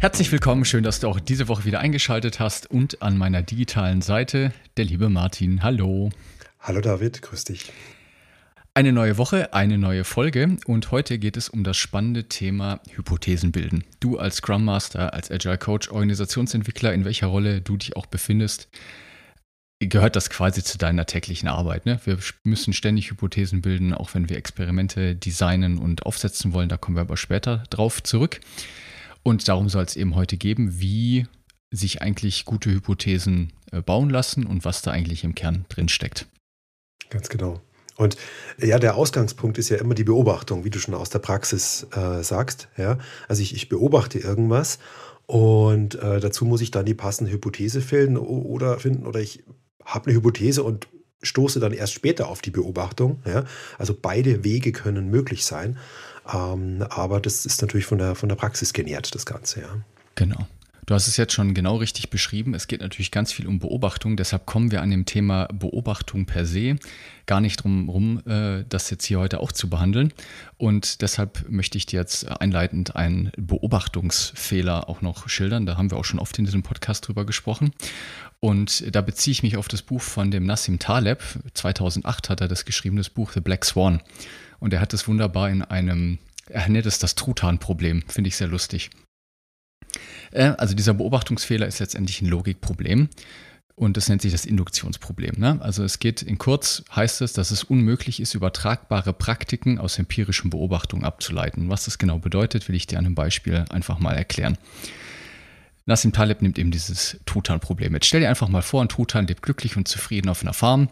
Herzlich willkommen, schön, dass du auch diese Woche wieder eingeschaltet hast und an meiner digitalen Seite der liebe Martin. Hallo. Hallo David, grüß dich. Eine neue Woche, eine neue Folge und heute geht es um das spannende Thema Hypothesen bilden. Du als Scrum Master, als Agile Coach, Organisationsentwickler, in welcher Rolle du dich auch befindest, gehört das quasi zu deiner täglichen Arbeit. Ne? Wir müssen ständig Hypothesen bilden, auch wenn wir Experimente designen und aufsetzen wollen. Da kommen wir aber später drauf zurück. Und darum soll es eben heute geben, wie sich eigentlich gute Hypothesen äh, bauen lassen und was da eigentlich im Kern drin steckt. Ganz genau. Und ja, der Ausgangspunkt ist ja immer die Beobachtung, wie du schon aus der Praxis äh, sagst. Ja? Also ich, ich beobachte irgendwas und äh, dazu muss ich dann die passende Hypothese finden oder finden oder ich habe eine Hypothese und stoße dann erst später auf die Beobachtung. Ja? Also beide Wege können möglich sein. Ähm, aber das ist natürlich von der, von der Praxis genährt, das Ganze, ja. Genau. Du hast es jetzt schon genau richtig beschrieben. Es geht natürlich ganz viel um Beobachtung. Deshalb kommen wir an dem Thema Beobachtung per se gar nicht drum herum, äh, das jetzt hier heute auch zu behandeln. Und deshalb möchte ich dir jetzt einleitend einen Beobachtungsfehler auch noch schildern. Da haben wir auch schon oft in diesem Podcast drüber gesprochen. Und da beziehe ich mich auf das Buch von dem Nassim Taleb. 2008 hat er das geschrieben, das Buch The Black Swan. Und er hat es wunderbar in einem, er nennt es das Truthahn-Problem, finde ich sehr lustig. Äh, also dieser Beobachtungsfehler ist letztendlich ein Logikproblem. Und das nennt sich das Induktionsproblem. Ne? Also es geht in kurz, heißt es, dass es unmöglich ist, übertragbare Praktiken aus empirischen Beobachtungen abzuleiten. Was das genau bedeutet, will ich dir an einem Beispiel einfach mal erklären. Nassim Taleb nimmt eben dieses Truthahn-Problem. Jetzt stell dir einfach mal vor, ein Truthahn lebt glücklich und zufrieden auf einer Farm.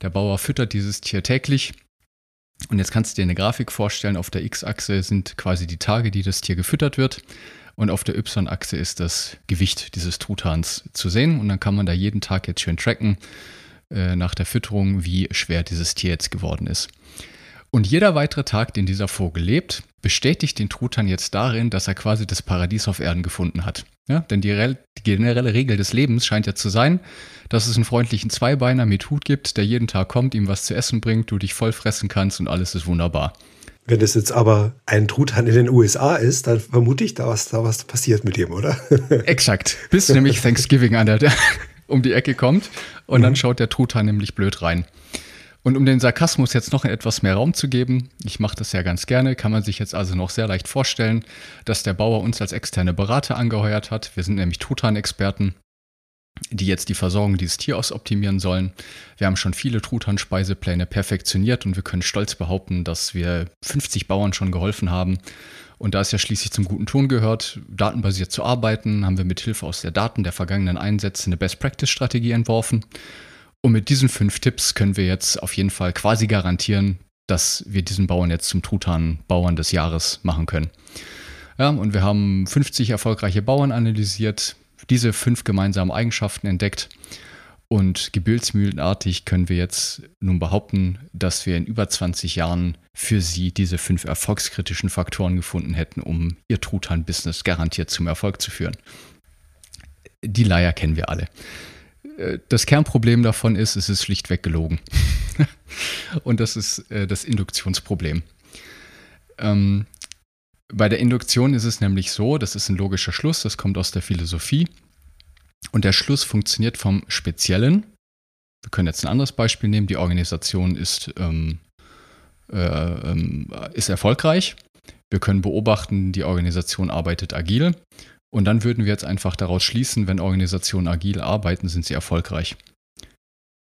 Der Bauer füttert dieses Tier täglich und jetzt kannst du dir eine Grafik vorstellen, auf der X-Achse sind quasi die Tage, die das Tier gefüttert wird. Und auf der Y-Achse ist das Gewicht dieses Truthahns zu sehen. Und dann kann man da jeden Tag jetzt schön tracken äh, nach der Fütterung, wie schwer dieses Tier jetzt geworden ist. Und jeder weitere Tag, den dieser Vogel lebt, bestätigt den Truthahn jetzt darin, dass er quasi das Paradies auf Erden gefunden hat. Ja, denn die, die, generelle Regel des Lebens scheint ja zu sein, dass es einen freundlichen Zweibeiner mit Hut gibt, der jeden Tag kommt, ihm was zu essen bringt, du dich voll fressen kannst und alles ist wunderbar. Wenn das jetzt aber ein Truthahn in den USA ist, dann vermute ich, da was, da was passiert mit ihm, oder? Exakt. Bis nämlich Thanksgiving an der, der um die Ecke kommt und mhm. dann schaut der Truthahn nämlich blöd rein. Und um den Sarkasmus jetzt noch etwas mehr Raum zu geben, ich mache das ja ganz gerne, kann man sich jetzt also noch sehr leicht vorstellen, dass der Bauer uns als externe Berater angeheuert hat. Wir sind nämlich Truthahn-Experten, die jetzt die Versorgung dieses Tieres optimieren sollen. Wir haben schon viele Truthahn-Speisepläne perfektioniert und wir können stolz behaupten, dass wir 50 Bauern schon geholfen haben. Und da es ja schließlich zum guten Ton gehört, datenbasiert zu arbeiten, haben wir mit Hilfe aus der Daten der vergangenen Einsätze eine Best-Practice-Strategie entworfen und mit diesen fünf Tipps können wir jetzt auf jeden Fall quasi garantieren, dass wir diesen Bauern jetzt zum Truthahn-Bauern des Jahres machen können. Ja, und wir haben 50 erfolgreiche Bauern analysiert, diese fünf gemeinsamen Eigenschaften entdeckt und gebildsmühlenartig können wir jetzt nun behaupten, dass wir in über 20 Jahren für sie diese fünf erfolgskritischen Faktoren gefunden hätten, um ihr Truthahn-Business garantiert zum Erfolg zu führen. Die Leier kennen wir alle. Äh, das Kernproblem davon ist, es ist schlichtweg gelogen. Und das ist äh, das Induktionsproblem. Ähm, bei der Induktion ist es nämlich so, das ist ein logischer Schluss, das kommt aus der Philosophie. Und der Schluss funktioniert vom Speziellen. Wir können jetzt ein anderes Beispiel nehmen. Die Organisation ist, ähm, äh, ähm, ist erfolgreich. Wir können beobachten, die Organisation arbeitet agil. Und dann würden wir jetzt einfach daraus schließen, wenn Organisationen agil arbeiten, sind sie erfolgreich.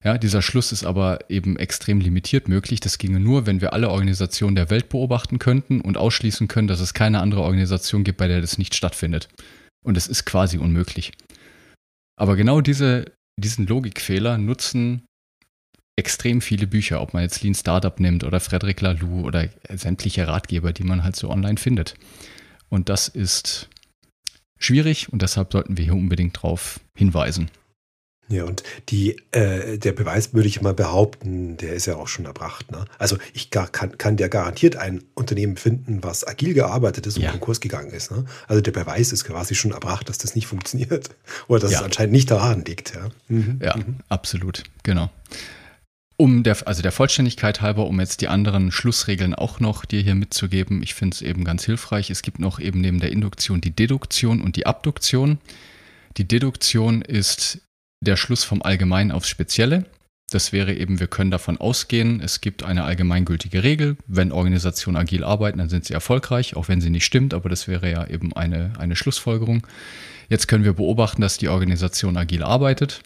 Ja, dieser Schluss ist aber eben extrem limitiert möglich. Das ginge nur, wenn wir alle Organisationen der Welt beobachten könnten und ausschließen können, dass es keine andere Organisation gibt, bei der das nicht stattfindet. Und es ist quasi unmöglich. Aber genau diese, diesen Logikfehler nutzen extrem viele Bücher, ob man jetzt Lean Startup nimmt oder Frederic Laloux oder sämtliche Ratgeber, die man halt so online findet. Und das ist schwierig und deshalb sollten wir hier unbedingt darauf hinweisen. Ja, und die, äh, der Beweis würde ich mal behaupten, der ist ja auch schon erbracht. Ne? Also ich gar, kann, kann der garantiert ein Unternehmen finden, was agil gearbeitet ist und ja. Konkurs gegangen ist. Ne? Also der Beweis ist quasi schon erbracht, dass das nicht funktioniert oder dass ja. es anscheinend nicht daran liegt. Ja, mhm. ja mhm. absolut, genau. Um der, also der Vollständigkeit halber, um jetzt die anderen Schlussregeln auch noch dir hier mitzugeben, ich finde es eben ganz hilfreich. Es gibt noch eben neben der Induktion die Deduktion und die Abduktion. Die Deduktion ist der Schluss vom Allgemeinen aufs Spezielle. Das wäre eben, wir können davon ausgehen, es gibt eine allgemeingültige Regel. Wenn Organisationen agil arbeiten, dann sind sie erfolgreich, auch wenn sie nicht stimmt, aber das wäre ja eben eine, eine Schlussfolgerung. Jetzt können wir beobachten, dass die Organisation agil arbeitet.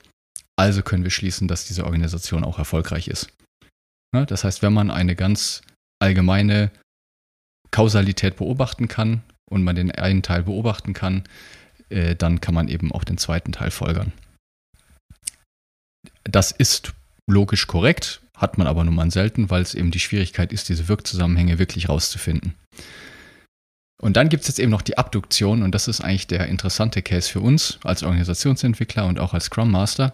Also können wir schließen, dass diese Organisation auch erfolgreich ist. Ja, das heißt, wenn man eine ganz allgemeine Kausalität beobachten kann und man den einen Teil beobachten kann, äh, dann kann man eben auch den zweiten Teil folgern. Das ist logisch korrekt, hat man aber nun mal selten, weil es eben die Schwierigkeit ist, diese Wirkzusammenhänge wirklich rauszufinden. Und dann gibt es jetzt eben noch die Abduktion und das ist eigentlich der interessante Case für uns als Organisationsentwickler und auch als Scrum Master.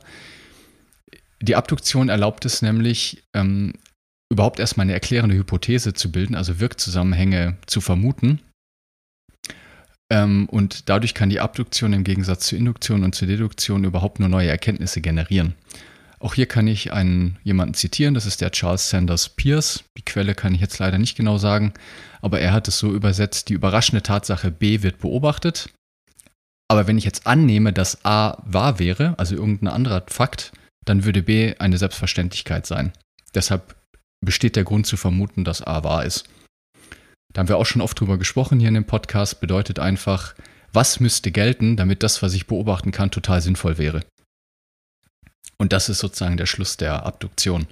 Die Abduktion erlaubt es nämlich, ähm, überhaupt erstmal eine erklärende Hypothese zu bilden, also Wirkzusammenhänge zu vermuten. Ähm, und dadurch kann die Abduktion im Gegensatz zur Induktion und zur Deduktion überhaupt nur neue Erkenntnisse generieren. Auch hier kann ich einen, jemanden zitieren, das ist der Charles Sanders Pierce. Die Quelle kann ich jetzt leider nicht genau sagen, aber er hat es so übersetzt, die überraschende Tatsache B wird beobachtet. Aber wenn ich jetzt annehme, dass A wahr wäre, also irgendein anderer Fakt, dann würde B eine Selbstverständlichkeit sein. Deshalb besteht der Grund zu vermuten, dass A wahr ist. Da haben wir auch schon oft drüber gesprochen hier in dem Podcast, bedeutet einfach, was müsste gelten, damit das, was ich beobachten kann, total sinnvoll wäre. Und das ist sozusagen der Schluss der Abduktion.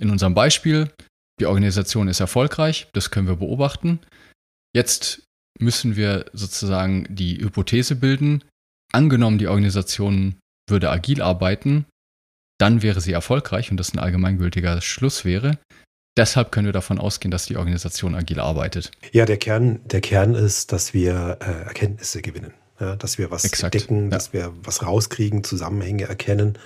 In unserem Beispiel, die Organisation ist erfolgreich, das können wir beobachten. Jetzt müssen wir sozusagen die Hypothese bilden, angenommen die Organisation würde agil arbeiten, dann wäre sie erfolgreich und das ein allgemeingültiger Schluss wäre. Deshalb können wir davon ausgehen, dass die Organisation agil arbeitet. Ja, der Kern, der Kern ist, dass wir äh, Erkenntnisse gewinnen. Ja, dass wir was Exakt, entdecken, ja. dass wir was rauskriegen, Zusammenhänge erkennen.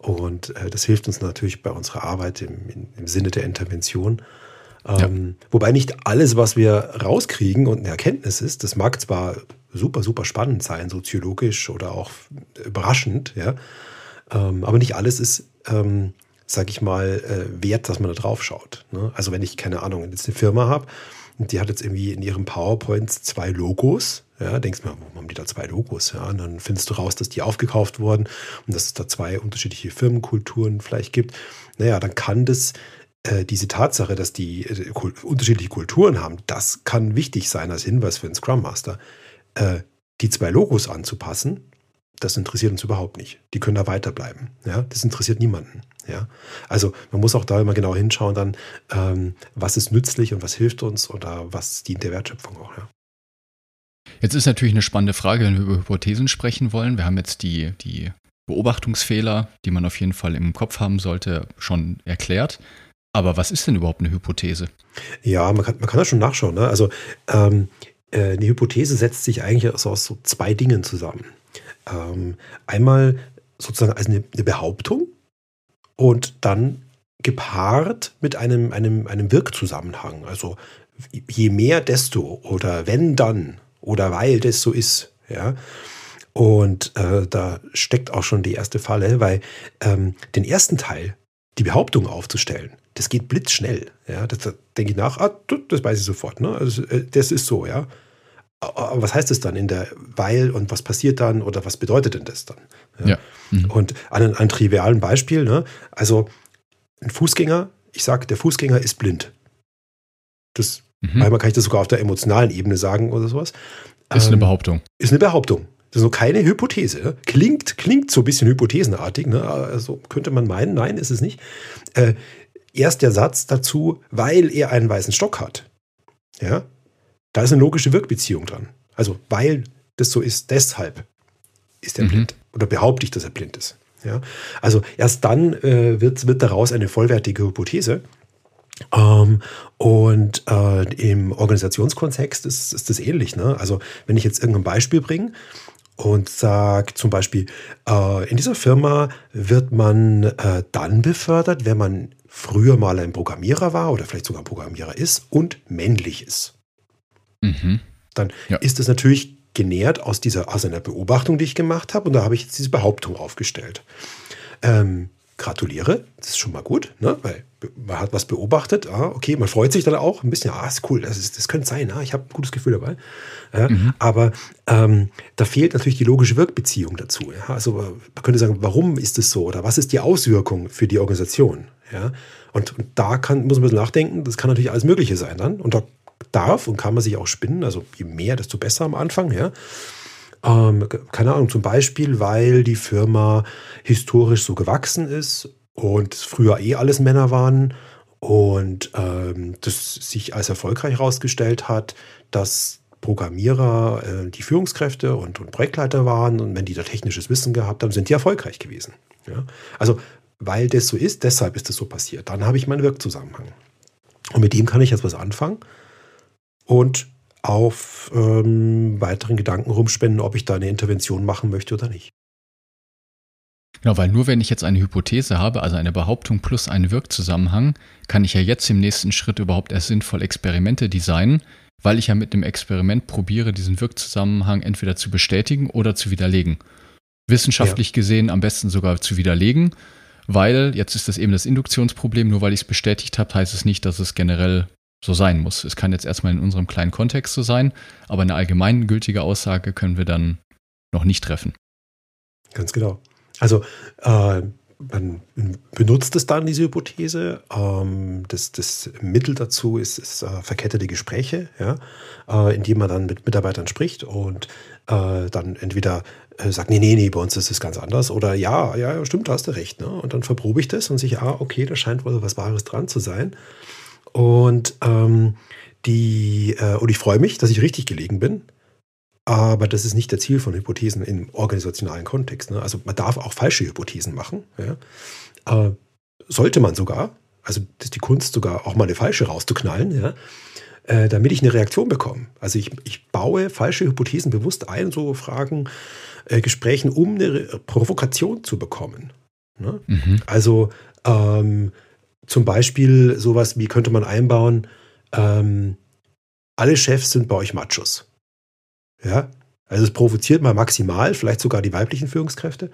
Und äh, das hilft uns natürlich bei unserer Arbeit im, im Sinne der Intervention. Ähm, ja. Wobei nicht alles, was wir rauskriegen und eine Erkenntnis ist, das mag zwar super, super spannend sein, soziologisch oder auch überraschend, ja, ähm, aber nicht alles ist, ähm, sag ich mal, äh, wert, dass man da drauf schaut. Ne? Also wenn ich, keine Ahnung, jetzt eine Firma habe und die hat jetzt irgendwie in ihrem PowerPoint zwei Logos, ja, denkst du mal, warum haben die da zwei Logos? Ja, und dann findest du raus, dass die aufgekauft wurden und dass es da zwei unterschiedliche Firmenkulturen vielleicht gibt. Naja, dann kann das äh, diese Tatsache, dass die äh, unterschiedliche Kulturen haben, das kann wichtig sein als Hinweis für einen Scrum Master. Äh, die zwei Logos anzupassen, das interessiert uns überhaupt nicht. Die können da weiterbleiben. Ja, das interessiert niemanden. Ja, also man muss auch da immer genau hinschauen, dann ähm, was ist nützlich und was hilft uns oder was dient der Wertschöpfung auch. Ja. Jetzt ist natürlich eine spannende Frage, wenn wir über Hypothesen sprechen wollen. Wir haben jetzt die, die Beobachtungsfehler, die man auf jeden Fall im Kopf haben sollte, schon erklärt. Aber was ist denn überhaupt eine Hypothese? Ja, man kann, man kann das schon nachschauen. Ne? Also ähm, äh, eine Hypothese setzt sich eigentlich aus, aus so zwei Dingen zusammen. Ähm, einmal sozusagen als eine, eine, Behauptung und dann gepaart mit einem, einem, einem Wirkzusammenhang. Also je mehr, desto oder wenn dann oder weil das so ist. Ja. Und äh, da steckt auch schon die erste Falle, weil ähm, den ersten Teil, die Behauptung aufzustellen, das geht blitzschnell. Ja, das, da denke ich nach, ah, das weiß ich sofort. Ne? Also, äh, das ist so, ja. Aber was heißt das dann in der Weil und was passiert dann oder was bedeutet denn das dann? Ja. ja. Mhm. Und an einem trivialen Beispiel, ne? also ein Fußgänger, ich sage, der Fußgänger ist blind. Das, mhm. Manchmal kann ich das sogar auf der emotionalen Ebene sagen oder sowas. Ist ähm, eine Behauptung. Ist eine Behauptung. Das ist noch keine Hypothese. Klingt, klingt so ein bisschen hypothesenartig. Ne? Also könnte man meinen, nein, ist es nicht. Äh, erst der Satz dazu, weil er einen weißen Stock hat. Ja, da ist eine logische Wirkbeziehung dran. Also, weil das so ist, deshalb ist er mhm. blind. Oder behaupte ich, dass er blind ist. Ja? Also erst dann äh, wird, wird daraus eine vollwertige Hypothese. Ähm, und äh, im Organisationskontext ist, ist das ähnlich. Ne? Also wenn ich jetzt irgendein Beispiel bringe und sage zum Beispiel, äh, in dieser Firma wird man äh, dann befördert, wenn man früher mal ein Programmierer war oder vielleicht sogar ein Programmierer ist und männlich ist. Mhm. Dann ja. ist es natürlich genährt aus dieser aus einer Beobachtung, die ich gemacht habe, und da habe ich jetzt diese Behauptung aufgestellt. Ähm, gratuliere, das ist schon mal gut, ne? weil man hat was beobachtet, ah, okay, man freut sich dann auch ein bisschen, ah, ist cool, das, ist, das könnte sein, ah, ich habe ein gutes Gefühl dabei. Ja, mhm. Aber ähm, da fehlt natürlich die logische Wirkbeziehung dazu. Ja? Also man könnte sagen, warum ist es so oder was ist die Auswirkung für die Organisation? Ja? Und, und da kann, muss man nachdenken, das kann natürlich alles Mögliche sein dann. Und da darf und kann man sich auch spinnen, also je mehr, desto besser am Anfang. Ja? Ähm, keine Ahnung, zum Beispiel, weil die Firma historisch so gewachsen ist und früher eh alles Männer waren und ähm, das sich als erfolgreich herausgestellt hat, dass Programmierer äh, die Führungskräfte und, und, Projektleiter waren und wenn die da technisches Wissen gehabt haben, sind die erfolgreich gewesen. Ja? Also weil das so ist, deshalb ist das so passiert. Dann habe ich meinen Wirkzusammenhang. Und mit dem kann ich jetzt was anfangen und auf ähm, weiteren Gedanken rumspenden, ob ich da eine Intervention machen möchte oder nicht. Genau, weil nur wenn ich jetzt eine Hypothese habe, also eine Behauptung plus einen Wirkzusammenhang, kann ich ja jetzt im nächsten Schritt überhaupt erst sinnvoll Experimente designen, weil ich ja mit dem Experiment probiere, diesen Wirkzusammenhang entweder zu bestätigen oder zu widerlegen. Wissenschaftlich ja. gesehen am besten sogar zu widerlegen, weil jetzt ist das eben das Induktionsproblem, nur weil ich es bestätigt habe, heißt es nicht, dass es generell so sein muss. Es kann jetzt erstmal in unserem kleinen Kontext so sein, aber eine allgemeingültige Aussage können wir dann noch nicht treffen. Ganz genau. Also äh, man benutzt es dann, diese Hypothese. Ähm, das, das, Mittel dazu ist, ist äh, verkettete Gespräche, ja, äh, indem man dann mit Mitarbeitern spricht und äh, dann entweder äh, sagt, nee, nee, nee, bei uns ist es ganz anders oder ja, ja, stimmt, da hast du recht. Ne? Und dann verprobe ich das und sehe, ah, okay, da scheint wohl was Wahres dran zu sein. Und, ähm, die, äh, und ich freue mich, dass ich richtig gelegen bin. Aber das ist nicht der Ziel von Hypothesen im organisationalen Kontext. Ne? Also man darf auch falsche Hypothesen machen. Ja? Äh, sollte man sogar. Also das ist die Kunst sogar auch mal eine falsche rauszuknallen, ja? Äh, damit ich eine Reaktion bekomme. Also ich, ich baue falsche Hypothesen bewusst ein, so Fragen, äh, Gesprächen, um eine Provokation zu bekommen. Ne? Mhm. Also ähm, zum Beispiel sowas wie könnte man einbauen, ähm, alle Chefs sind bei euch Machos. Ja, also es provoziert mal maximal, vielleicht sogar die weiblichen Führungskräfte.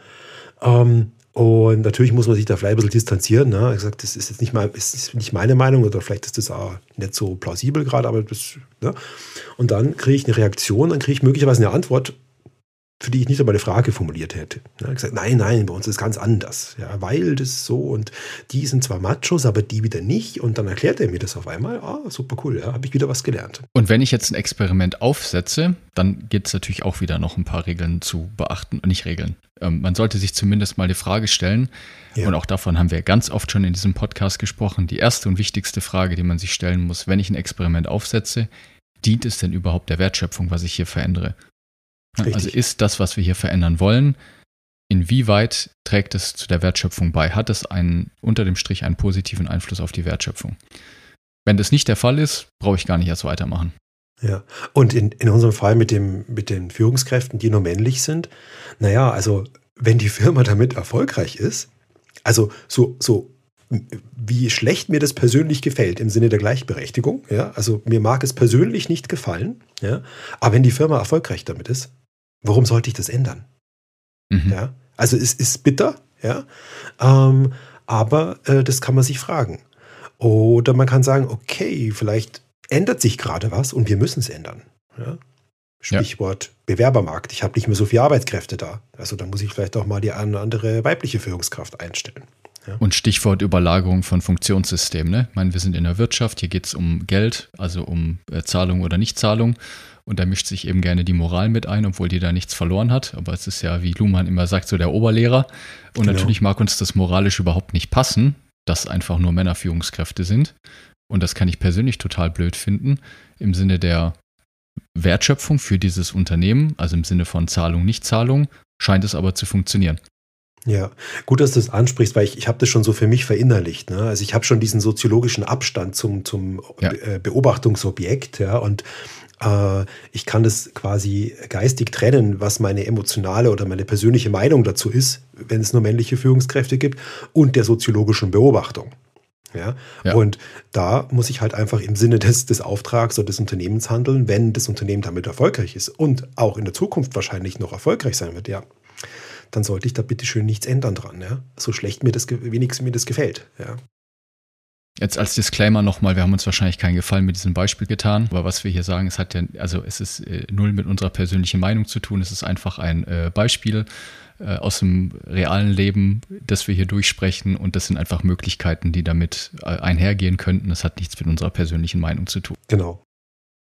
Ähm, und natürlich muss man sich da vielleicht ein bisschen distanzieren. Ne? Ich gesagt, das ist jetzt nicht, mal, ist nicht meine Meinung oder vielleicht ist das auch nicht so plausibel gerade, aber das. Ne? Und dann kriege ich eine Reaktion, dann kriege ich möglicherweise eine Antwort, für die ich nicht einmal eine Frage formuliert hätte. Hat gesagt, nein, nein, bei uns ist es ganz anders. Ja, weil das so und die sind zwar Machos, aber die wieder nicht. Und dann erklärt er mir das auf einmal. Ah, super cool, ja, habe ich wieder was gelernt. Und wenn ich jetzt ein Experiment aufsetze, dann gibt es natürlich auch wieder noch ein paar Regeln zu beachten. Nicht Regeln. Ähm, man sollte sich zumindest mal die Frage stellen, ja. und auch davon haben wir ganz oft schon in diesem Podcast gesprochen, die erste und wichtigste Frage, die man sich stellen muss, wenn ich ein Experiment aufsetze, dient es denn überhaupt der Wertschöpfung, was ich hier verändere? Richtig. Also ist das, was wir hier verändern wollen, inwieweit trägt es zu der Wertschöpfung bei? Hat es einen, unter dem Strich einen positiven Einfluss auf die Wertschöpfung? Wenn das nicht der Fall ist, brauche ich gar nicht erst weitermachen. Ja, und in, in unserem Fall mit, dem, mit den Führungskräften, die nur männlich sind, naja, also wenn die Firma damit erfolgreich ist, also so, so wie schlecht mir das persönlich gefällt im Sinne der Gleichberechtigung, ja, also mir mag es persönlich nicht gefallen, ja, aber wenn die Firma erfolgreich damit ist, Warum sollte ich das ändern? Mhm. Ja, also es ist bitter, ja, ähm, aber äh, das kann man sich fragen. Oder man kann sagen, okay, vielleicht ändert sich gerade was und wir müssen es ändern. Ja? Stichwort ja. Bewerbermarkt. Ich habe nicht mehr so viele Arbeitskräfte da. Also da muss ich vielleicht auch mal die eine oder andere weibliche Führungskraft einstellen. Ja. Und Stichwort Überlagerung von Funktionssystemen. Ne? Ich meine, wir sind in der Wirtschaft, hier geht es um Geld, also um äh, Zahlung oder Nichtzahlung. Und da mischt sich eben gerne die Moral mit ein, obwohl die da nichts verloren hat. Aber es ist ja, wie Luhmann immer sagt, so der Oberlehrer. Und genau. natürlich mag uns das moralisch überhaupt nicht passen, dass einfach nur Männer Führungskräfte sind. Und das kann ich persönlich total blöd finden. Im Sinne der Wertschöpfung für dieses Unternehmen, also im Sinne von Zahlung, Nichtzahlung, scheint es aber zu funktionieren. Ja, gut, dass du das ansprichst, weil ich, ich habe das schon so für mich verinnerlicht. Ne? Also ich habe schon diesen soziologischen Abstand zum, zum ja. Äh, Beobachtungsobjekt, ja, und äh, ich kann das quasi geistig trennen, was meine emotionale oder meine persönliche Meinung dazu ist, wenn es nur männliche Führungskräfte gibt, und der soziologischen Beobachtung. Ja? ja? Und da muss ich halt einfach im Sinne des, des Auftrags oder des Unternehmens handeln, wenn das Unternehmen damit erfolgreich ist und auch in der Zukunft wahrscheinlich noch erfolgreich sein wird, ja dann sollte ich da bitte schön nichts ändern dran. Ja? So schlecht mir das, wenigstens mir das gefällt. Ja. Jetzt als Disclaimer nochmal, wir haben uns wahrscheinlich keinen Gefallen mit diesem Beispiel getan, aber was wir hier sagen, es hat ja, also es ist äh, null mit unserer persönlichen Meinung zu tun, es ist einfach ein äh, Beispiel äh, aus dem realen Leben, das wir hier durchsprechen und das sind einfach Möglichkeiten, die damit äh, einhergehen könnten. Das hat nichts mit unserer persönlichen Meinung zu tun. Genau.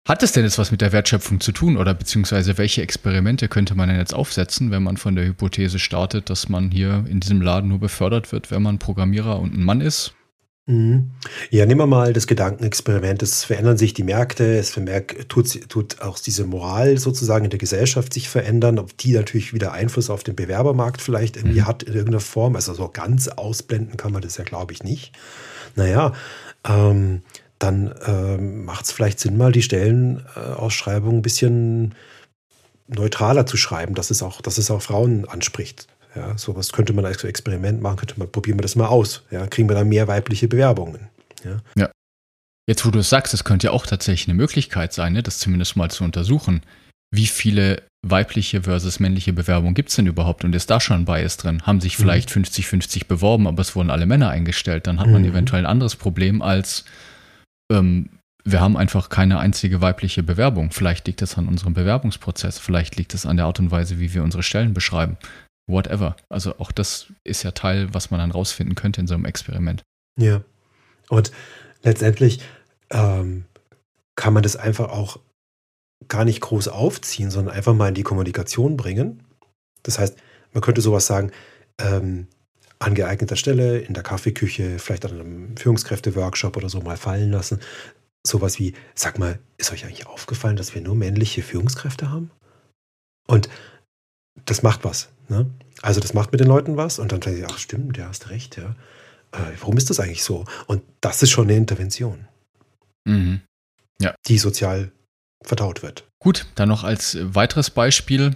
Hat es denn jetzt was mit der Wertschöpfung zu tun oder beziehungsweise welche Experimente könnte man denn jetzt aufsetzen, wenn man von der Hypothese startet, dass man hier in diesem Laden nur befördert wird, wenn man Programmierer und ein Mann ist? Mhm. Ja, nehmen wir mal das Gedankenexperiment. Es verändern sich die Märkte, es vermerkt, tut, tut auch diese Moral sozusagen in der Gesellschaft sich verändern, ob die natürlich wieder Einfluss auf den Bewerbermarkt vielleicht irgendwie mhm. hat in irgendeiner Form. Also so ganz ausblenden kann man das ja, glaube ich, nicht. Naja, ähm, dann ähm, macht es vielleicht Sinn, mal die Stellenausschreibung ein bisschen neutraler zu schreiben, dass es auch, dass es auch Frauen anspricht. Ja, sowas könnte man als Experiment machen, könnte man, probieren wir das mal aus. Ja, kriegen wir da mehr weibliche Bewerbungen. Ja. ja. Jetzt, wo du es sagst, es könnte ja auch tatsächlich eine Möglichkeit sein, ne, das zumindest mal zu untersuchen. Wie viele weibliche versus männliche Bewerbungen gibt es denn überhaupt und ist da schon ein Bias drin? Haben sich mhm. vielleicht 50-50 mhm. beworben, aber es wurden alle Männer eingestellt, dann hat man mhm. eventuell ein anderes Problem als ähm, wir haben einfach keine einzige weibliche Bewerbung. Vielleicht liegt es an unserem Bewerbungsprozess, vielleicht liegt es an der Art und Weise, wie wir unsere Stellen beschreiben. Whatever. Also auch das ist ja Teil, was man dann rausfinden könnte in so einem Experiment. Ja. Und letztendlich ähm, kann man das einfach auch gar nicht groß aufziehen, sondern einfach mal in die Kommunikation bringen. Das heißt, man könnte sowas sagen, ähm, an geeigneter Stelle, in der Kaffeeküche, vielleicht an einem Führungskräfte-Workshop oder so mal fallen lassen. Sowas wie, sag mal, ist euch eigentlich aufgefallen, dass wir nur männliche Führungskräfte haben? Und das macht was. Ne? Also das macht mit den Leuten was und dann denke ich, ach stimmt, ja, hast recht, ja. Äh, warum ist das eigentlich so? Und das ist schon eine Intervention. Mhm. Ja. Die sozial verdaut wird. Gut, dann noch als weiteres Beispiel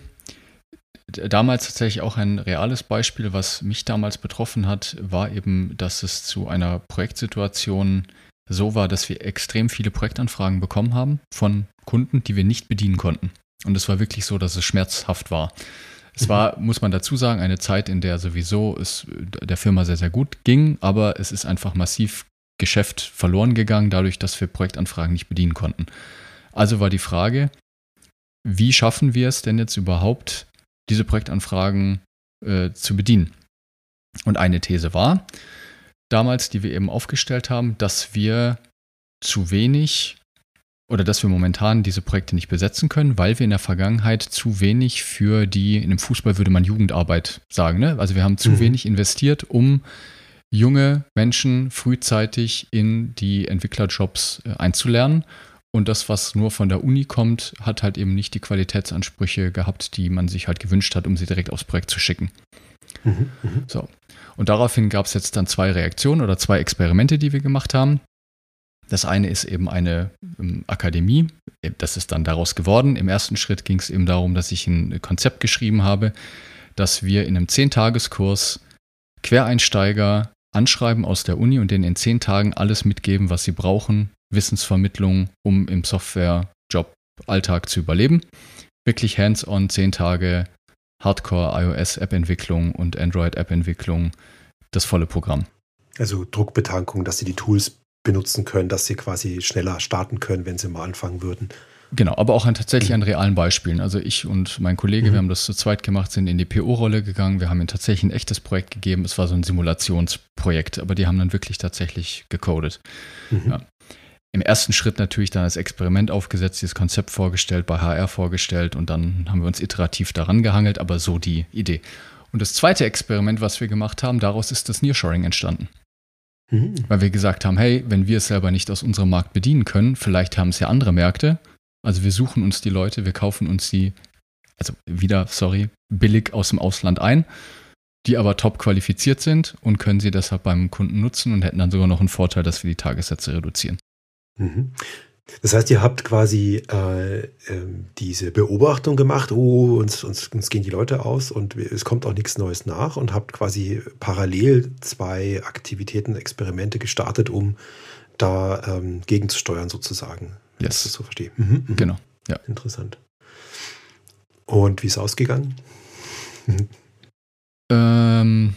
damals tatsächlich auch ein reales Beispiel, was mich damals betroffen hat, war eben, dass es zu einer Projektsituation so war, dass wir extrem viele Projektanfragen bekommen haben von Kunden, die wir nicht bedienen konnten. Und es war wirklich so, dass es schmerzhaft war. Es war, muss man dazu sagen, eine Zeit, in der sowieso es der Firma sehr, sehr gut ging, aber es ist einfach massiv Geschäft verloren gegangen, dadurch, dass wir Projektanfragen nicht bedienen konnten. Also war die Frage, wie schaffen wir es denn jetzt überhaupt, diese Projektanfragen äh, zu bedienen. Und eine These war damals, die wir eben aufgestellt haben, dass wir zu wenig oder dass wir momentan diese Projekte nicht besetzen können, weil wir in der Vergangenheit zu wenig für die, in dem Fußball würde man Jugendarbeit sagen, ne? also wir haben zu mhm. wenig investiert, um junge Menschen frühzeitig in die Entwicklerjobs äh, einzulernen und das, was nur von der Uni kommt, hat halt eben nicht die Qualitätsansprüche gehabt, die man sich halt gewünscht hat, um sie direkt aufs Projekt zu schicken. Mhm, mh. So. Und daraufhin gab es jetzt dann zwei Reaktionen oder zwei Experimente, die wir gemacht haben. Das eine ist eben eine ähm, Akademie. Das ist dann daraus geworden. Im ersten Schritt ging es eben darum, dass ich ein Konzept geschrieben habe, dass wir in einem Zehntageskurs Quereinsteiger anschreiben aus der Uni und denen in zehn Tagen alles mitgeben, was sie brauchen, Wissensvermittlung, um im Software-Job-Alltag zu überleben. Wirklich hands-on, zehn Tage Hardcore iOS-App-Entwicklung und Android-App-Entwicklung, das volle Programm. Also Druckbetankung, dass sie die Tools benutzen können, dass sie quasi schneller starten können, wenn sie mal anfangen würden. Genau, aber auch an, tatsächlich an realen Beispielen. Also ich und mein Kollege, mhm. wir haben das zu zweit gemacht, sind in die PO-Rolle gegangen. Wir haben ihnen tatsächlich ein echtes Projekt gegeben. Es war so ein Simulationsprojekt, aber die haben dann wirklich tatsächlich gecodet. Mhm. Ja im ersten Schritt natürlich dann das Experiment aufgesetzt, dieses Konzept vorgestellt, bei HR vorgestellt und dann haben wir uns iterativ daran gehangelt, aber so die Idee. Und das zweite Experiment, was wir gemacht haben, daraus ist das Nearshoring entstanden. Mhm. Weil wir gesagt haben, hey, wenn wir es selber nicht aus unserem Markt bedienen können, vielleicht haben es ja andere Märkte. Also wir suchen uns die Leute, wir kaufen uns die, also wieder, sorry, billig aus dem Ausland ein die aber top qualifiziert sind und können sie deshalb beim Kunden nutzen und hätten dann sogar noch einen Vorteil, dass wir die Tagessätze reduzieren. Mhm. Das heißt, ihr habt quasi äh, äh, diese Beobachtung gemacht, oh, uns, uns, uns gehen die Leute aus und es kommt auch nichts Neues nach und habt quasi parallel zwei Aktivitäten, Experimente gestartet, um da ähm, gegenzusteuern sozusagen. Yes. Das ist so verstehe. Mhm, mh. Genau. Ja. Interessant. Und wie ist es ausgegangen? ähm,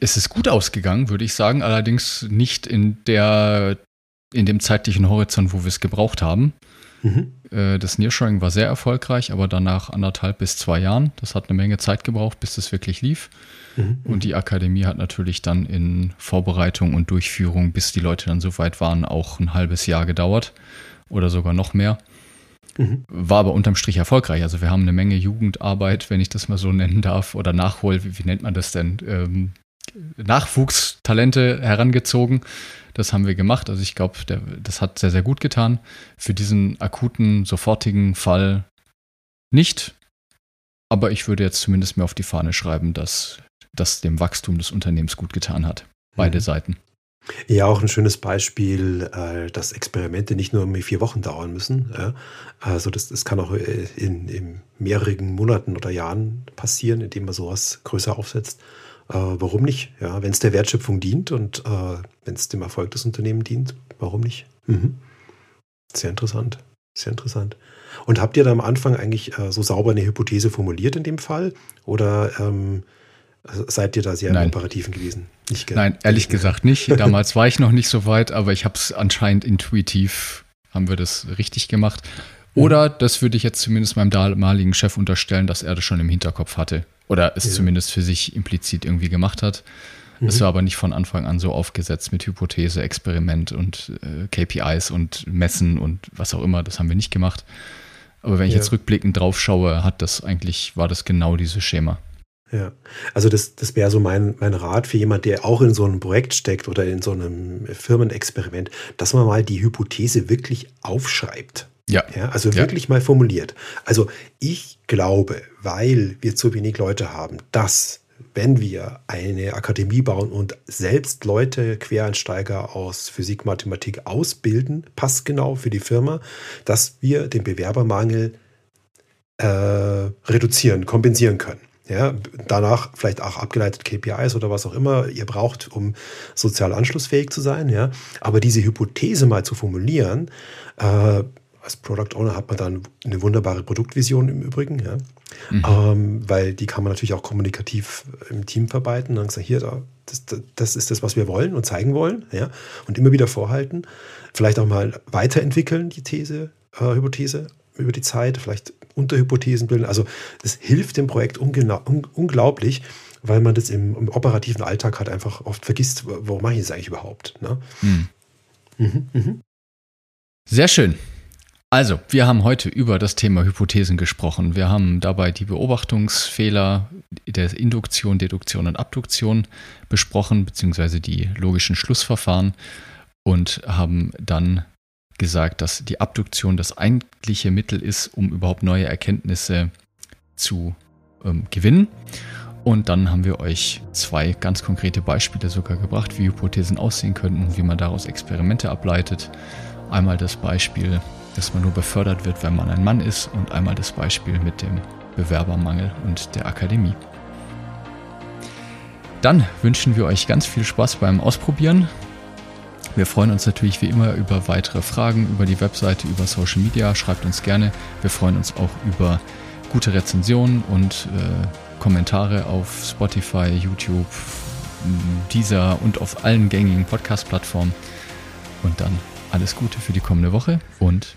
es ist gut ausgegangen, würde ich sagen, allerdings nicht in der in dem zeitlichen Horizont, wo wir es gebraucht haben. Mhm. Äh, das Nearshoring war sehr erfolgreich, aber danach anderthalb bis zwei Jahren. Das hat eine Menge Zeit gebraucht, bis das wirklich lief. Mhm. Und die Akademie hat natürlich dann in Vorbereitung und Durchführung, bis die Leute dann so weit waren, auch ein halbes Jahr gedauert oder sogar noch mehr. Mhm. War aber unterm Strich erfolgreich. Also wir haben eine Menge Jugendarbeit, wenn ich das mal so nennen darf, oder Nachhol, wie, wie nennt man das denn? Ähm, Nachwuchstalente herangezogen. Das haben wir gemacht. Also ich glaube, das hat sehr, sehr gut getan. Für diesen akuten, sofortigen Fall nicht. Aber ich würde jetzt zumindest mir auf die Fahne schreiben, dass das dem Wachstum des Unternehmens gut getan hat. Beide mhm. Seiten. Ja, auch ein schönes Beispiel, äh, dass Experimente nicht nur irgendwie vier Wochen dauern müssen. Also das, das kann auch äh, in, in mehreren Monaten oder Jahren passieren, indem man sowas größer aufsetzt. Äh, warum nicht? Ja, wenn es der Wertschöpfung dient und äh, wenn es dem Erfolg des Unternehmens dient, warum nicht? Mhm. Sehr interessant. Sehr interessant. Und habt ihr da am Anfang eigentlich äh, so sauber eine Hypothese formuliert in dem Fall? Oder ähm, seid ihr da sehr Nein. Operativen gewesen? Nicht Nein, ehrlich gesagt nicht. Damals war ich noch nicht so weit, aber ich habe es anscheinend intuitiv, haben wir das richtig gemacht. Oder das würde ich jetzt zumindest meinem damaligen Chef unterstellen, dass er das schon im Hinterkopf hatte. Oder es ja. zumindest für sich implizit irgendwie gemacht hat. Mhm. Es war aber nicht von Anfang an so aufgesetzt mit Hypothese, Experiment und äh, KPIs und Messen und was auch immer. Das haben wir nicht gemacht. Aber wenn ich ja. jetzt rückblickend drauf schaue, hat das eigentlich, war das genau dieses Schema. Ja, also das, das wäre so mein, mein Rat für jemand, der auch in so einem Projekt steckt oder in so einem Firmenexperiment, dass man mal die Hypothese wirklich aufschreibt. Ja. ja also wirklich ja. mal formuliert. Also ich glaube, weil wir zu wenig Leute haben, dass wenn wir eine Akademie bauen und selbst Leute, Quereinsteiger aus Physik, Mathematik ausbilden, passt genau für die Firma, dass wir den Bewerbermangel äh, reduzieren, kompensieren können. Ja, danach vielleicht auch abgeleitet KPIs oder was auch immer ihr braucht, um sozial anschlussfähig zu sein. Ja, aber diese Hypothese mal zu formulieren, äh, als Product Owner hat man dann eine wunderbare Produktvision im Übrigen, ja. Mhm. Ähm, weil die kann man natürlich auch kommunikativ im Team verarbeiten. Und dann gesagt, hier, das, das ist das, was wir wollen und zeigen wollen, ja. Und immer wieder vorhalten. Vielleicht auch mal weiterentwickeln, die These, äh, Hypothese über die Zeit, vielleicht Unterhypothesen bilden. Also es hilft dem Projekt un unglaublich, weil man das im, im, operativen Alltag halt einfach oft vergisst, warum mache ich das eigentlich überhaupt. Ne? Mhm. Mhm, mh. Sehr schön. Also, wir haben heute über das Thema Hypothesen gesprochen. Wir haben dabei die Beobachtungsfehler der Induktion, Deduktion und Abduktion besprochen, beziehungsweise die logischen Schlussverfahren und haben dann gesagt, dass die Abduktion das eigentliche Mittel ist, um überhaupt neue Erkenntnisse zu ähm, gewinnen. Und dann haben wir euch zwei ganz konkrete Beispiele sogar gebracht, wie Hypothesen aussehen könnten und wie man daraus Experimente ableitet. Einmal das Beispiel dass man nur befördert wird, wenn man ein Mann ist und einmal das Beispiel mit dem Bewerbermangel und der Akademie. Dann wünschen wir euch ganz viel Spaß beim Ausprobieren. Wir freuen uns natürlich wie immer über weitere Fragen über die Webseite, über Social Media. Schreibt uns gerne. Wir freuen uns auch über gute Rezensionen und äh, Kommentare auf Spotify, YouTube, Deezer und auf allen gängigen Podcast-Plattformen. Und dann alles Gute für die kommende Woche und